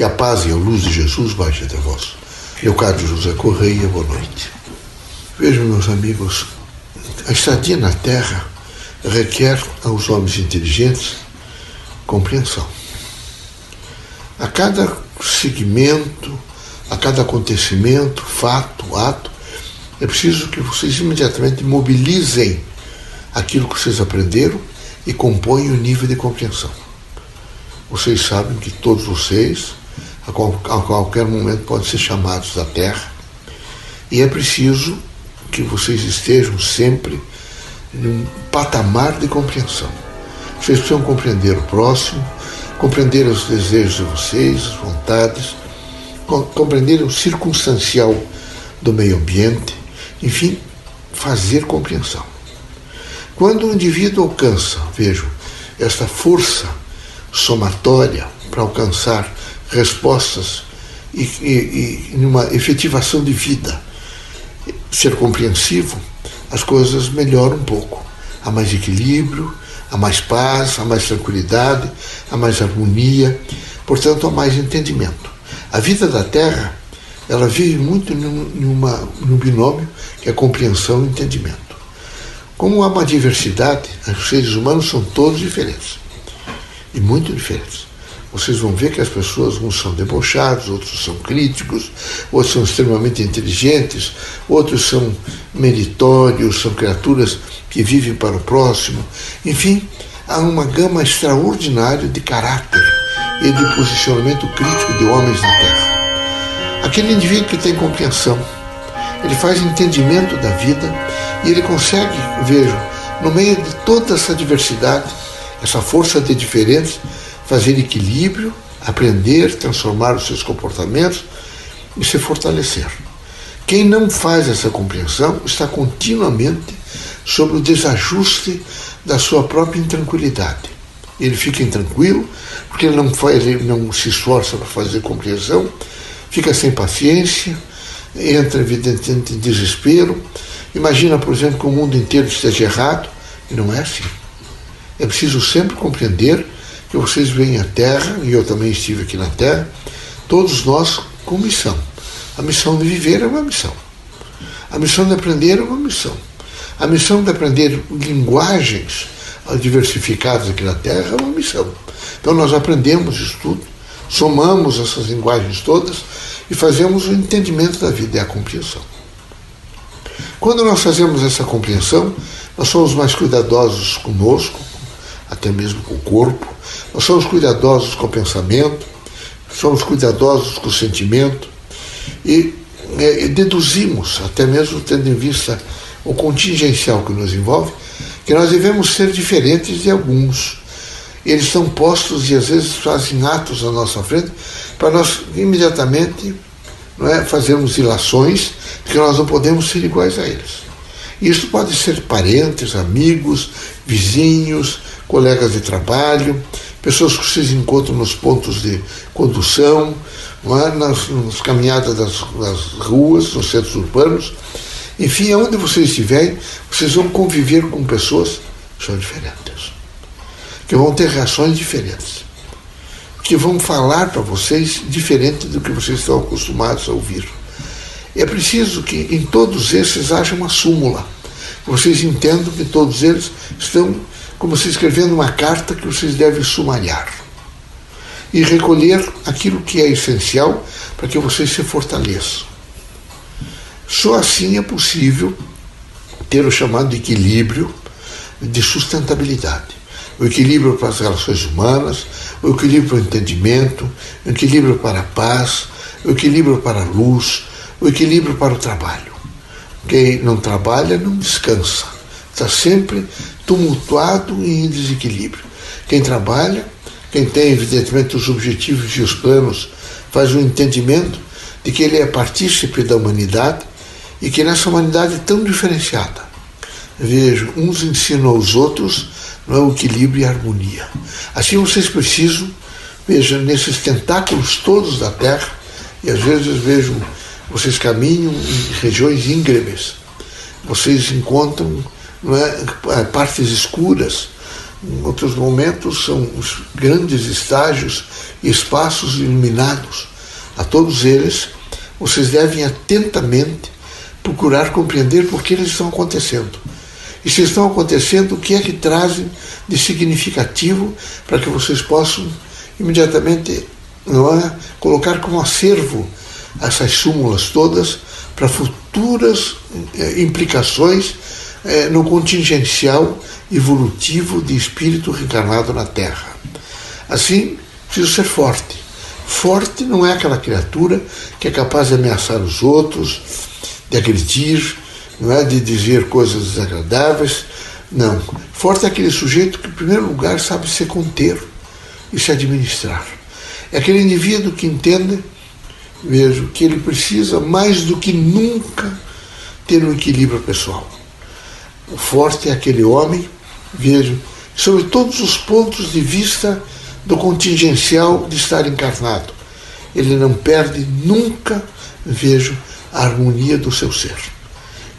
Que a paz e a luz de Jesus baixe até vós. Leocádio José Correia, boa noite. Vejam, meus amigos, a estadia na Terra requer aos homens inteligentes compreensão. A cada segmento, a cada acontecimento, fato, ato, é preciso que vocês imediatamente mobilizem aquilo que vocês aprenderam e compõem o nível de compreensão. Vocês sabem que todos vocês, a, qualquer momento, podem ser chamados da Terra e é preciso que vocês estejam sempre num patamar de compreensão. Vocês precisam compreender o próximo, compreender os desejos de vocês, as vontades, compreender o circunstancial do meio ambiente, enfim, fazer compreensão. Quando o indivíduo alcança, vejo, esta força somatória para alcançar respostas e, e, e uma efetivação de vida, ser compreensivo, as coisas melhoram um pouco. Há mais equilíbrio, há mais paz, há mais tranquilidade, há mais harmonia, portanto, há mais entendimento. A vida da Terra, ela vive muito numa, num binômio que é compreensão e entendimento. Como há uma diversidade, os seres humanos são todos diferentes e muito diferentes vocês vão ver que as pessoas, uns são debochados, outros são críticos, outros são extremamente inteligentes, outros são meritórios, são criaturas que vivem para o próximo. Enfim, há uma gama extraordinária de caráter e de posicionamento crítico de homens na Terra. Aquele indivíduo que tem compreensão, ele faz entendimento da vida e ele consegue, vejo, no meio de toda essa diversidade, essa força de diferentes, fazer equilíbrio, aprender, transformar os seus comportamentos e se fortalecer. Quem não faz essa compreensão está continuamente sob o desajuste da sua própria intranquilidade. Ele fica intranquilo porque ele não, faz, ele não se esforça para fazer compreensão, fica sem paciência, entra evidentemente em desespero. Imagina, por exemplo, que o mundo inteiro esteja errado, e não é assim. É preciso sempre compreender que vocês veem a Terra, e eu também estive aqui na Terra, todos nós com missão. A missão de viver é uma missão. A missão de aprender é uma missão. A missão de aprender linguagens diversificadas aqui na Terra é uma missão. Então nós aprendemos isso tudo, somamos essas linguagens todas e fazemos o entendimento da vida e a compreensão. Quando nós fazemos essa compreensão, nós somos mais cuidadosos conosco, até mesmo com o corpo, nós somos cuidadosos com o pensamento, somos cuidadosos com o sentimento e é, deduzimos, até mesmo tendo em vista o contingencial que nos envolve, que nós devemos ser diferentes de alguns. Eles estão postos e às vezes fazem atos à nossa frente para nós imediatamente não é, fazermos ilações que nós não podemos ser iguais a eles. Isso pode ser parentes, amigos, vizinhos, colegas de trabalho, pessoas que vocês encontram nos pontos de condução, é? nas, nas, caminhadas das, das, ruas, nos centros urbanos. Enfim, aonde vocês estiverem, vocês vão conviver com pessoas que são diferentes, que vão ter reações diferentes, que vão falar para vocês diferente do que vocês estão acostumados a ouvir. É preciso que em todos esses haja uma súmula. Vocês entendam que todos eles estão como se escrevendo uma carta que vocês devem sumariar e recolher aquilo que é essencial para que vocês se fortaleçam. Só assim é possível ter o chamado equilíbrio de sustentabilidade. O equilíbrio para as relações humanas, o equilíbrio para o entendimento, o equilíbrio para a paz, o equilíbrio para a luz, o equilíbrio para o trabalho. Quem não trabalha não descansa, está sempre tumultuado e em desequilíbrio. Quem trabalha, quem tem evidentemente os objetivos e os planos, faz um entendimento de que ele é partícipe da humanidade e que nessa humanidade tão diferenciada, vejo, uns ensinam aos outros não é o equilíbrio e a harmonia. Assim vocês precisam, veja, nesses tentáculos todos da Terra, e às vezes vejo, vocês caminham em regiões íngremes, vocês encontram é, partes escuras, Em outros momentos são os grandes estágios e espaços iluminados. A todos eles, vocês devem atentamente procurar compreender por que eles estão acontecendo. E se estão acontecendo, o que é que trazem de significativo para que vocês possam imediatamente não é, colocar como acervo essas súmulas todas para futuras eh, implicações eh, no contingencial evolutivo de espírito reencarnado na Terra. Assim, preciso ser forte. Forte não é aquela criatura que é capaz de ameaçar os outros, de agredir, não é de dizer coisas desagradáveis. Não. Forte é aquele sujeito que, em primeiro lugar, sabe se conter e se administrar. É aquele indivíduo que entende, vejo, que ele precisa mais do que nunca ter um equilíbrio pessoal. O forte é aquele homem, vejo, sobre todos os pontos de vista do contingencial de estar encarnado. Ele não perde nunca, vejo, a harmonia do seu ser.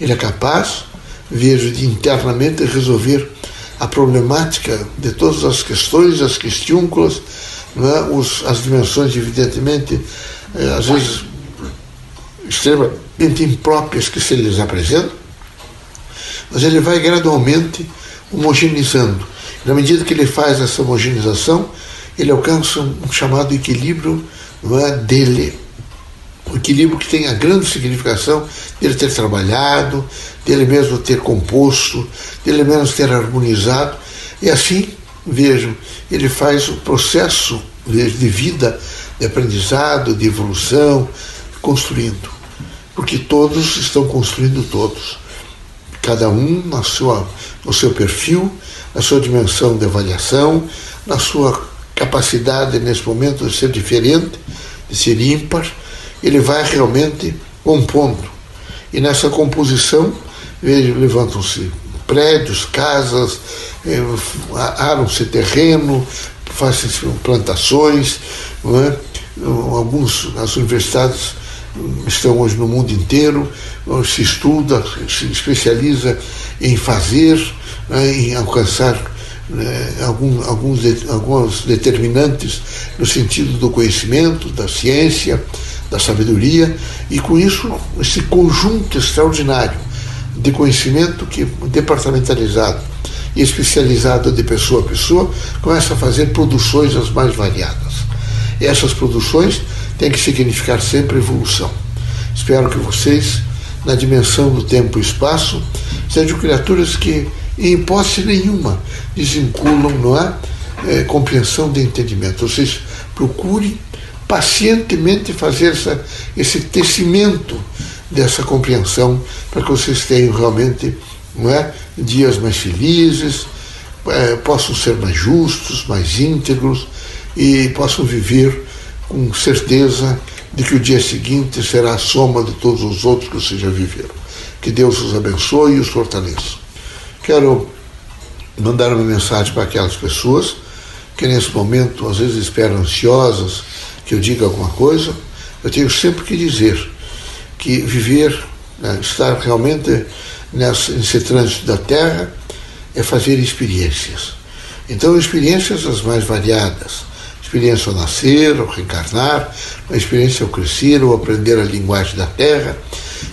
Ele é capaz, vejo, de internamente resolver a problemática de todas as questões, as questiúnculas, é? Os, as dimensões, evidentemente, é, às vezes extremamente impróprias que se lhes apresentam, mas ele vai gradualmente homogeneizando. Na medida que ele faz essa homogeneização, ele alcança um chamado equilíbrio é, dele. O equilíbrio que tem a grande significação dele ter trabalhado, dele mesmo ter composto, dele mesmo ter harmonizado. E assim, vejam, ele faz o processo de vida, de aprendizado, de evolução, construindo. Porque todos estão construindo todos. Cada um na sua, no seu perfil, na sua dimensão de avaliação, na sua capacidade nesse momento de ser diferente, de ser ímpar, ele vai realmente compondo. E nessa composição, levantam-se prédios, casas, eh, aram-se terreno, fazem-se plantações, é? alguns, as universidades estão hoje no mundo inteiro, se estuda, se especializa em fazer, né, em alcançar né, algum, alguns, alguns determinantes no sentido do conhecimento, da ciência, da sabedoria, e com isso, esse conjunto extraordinário de conhecimento que departamentalizado e especializado de pessoa a pessoa começa a fazer produções as mais variadas. E essas produções têm que significar sempre evolução. Espero que vocês, na dimensão do tempo e espaço, sejam criaturas que, em hipótese nenhuma, desvinculam, não é? é compreensão de entendimento. Vocês procurem pacientemente fazer essa, esse tecimento dessa compreensão para que vocês tenham realmente não é, dias mais felizes, é, possam ser mais justos, mais íntegros e possam viver com certeza de que o dia seguinte será a soma de todos os outros que vocês já viveram. Que Deus os abençoe e os fortaleça. Quero mandar uma mensagem para aquelas pessoas que nesse momento às vezes esperam ansiosas que eu diga alguma coisa. Eu tenho sempre que dizer que viver, né, estar realmente nessa, nesse trânsito da Terra é fazer experiências. Então, experiências as mais variadas. Experiência ao nascer, ao reencarnar, a experiência ao crescer, ao aprender a linguagem da Terra,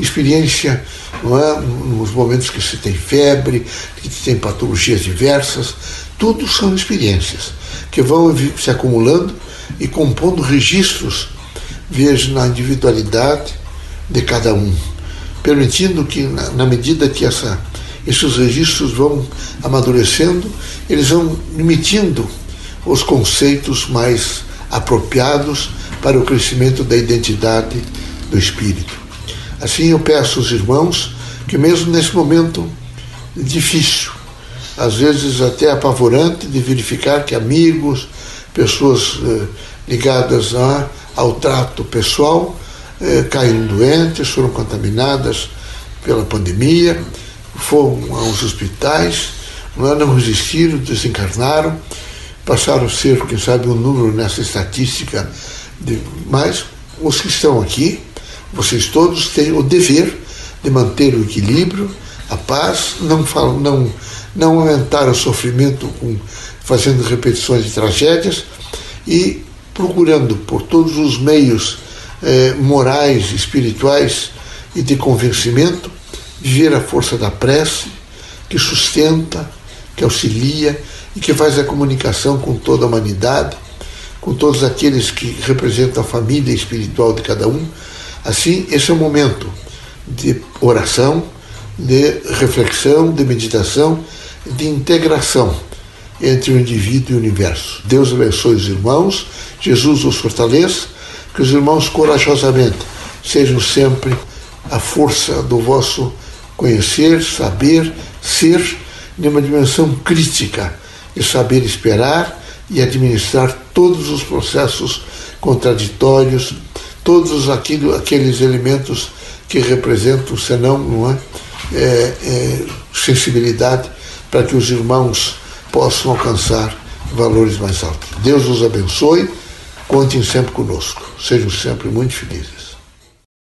experiência não é, nos momentos que se tem febre, que se tem patologias diversas, tudo são experiências que vão se acumulando e compondo registros, veja, na individualidade de cada um, permitindo que, na, na medida que essa, esses registros vão amadurecendo, eles vão emitindo os conceitos mais apropriados para o crescimento da identidade do espírito. Assim, eu peço aos irmãos que, mesmo nesse momento difícil, às vezes até apavorante, de verificar que amigos, pessoas eh, ligadas a, ao trato pessoal, eh, caíram doentes, foram contaminadas pela pandemia, foram aos hospitais, não, não resistiram, desencarnaram, passaram a ser, quem sabe, um número nessa estatística, de, mas os que estão aqui, vocês todos têm o dever de manter o equilíbrio, a paz, não, não, não aumentar o sofrimento com, fazendo repetições de tragédias e procurando por todos os meios eh, morais, espirituais e de convencimento viver a força da prece que sustenta, que auxilia e que faz a comunicação com toda a humanidade, com todos aqueles que representam a família espiritual de cada um. Assim, esse é o momento de oração, de reflexão, de meditação, de integração entre o indivíduo e o universo. Deus abençoe os irmãos, Jesus os fortaleça, que os irmãos corajosamente sejam sempre a força do vosso conhecer, saber, ser, numa dimensão crítica e saber esperar e administrar todos os processos contraditórios, todos aquilo, aqueles elementos que representam, senão, não é, é, é sensibilidade para que os irmãos possam alcançar valores mais altos. Deus os abençoe, contem sempre conosco, sejam sempre muito felizes.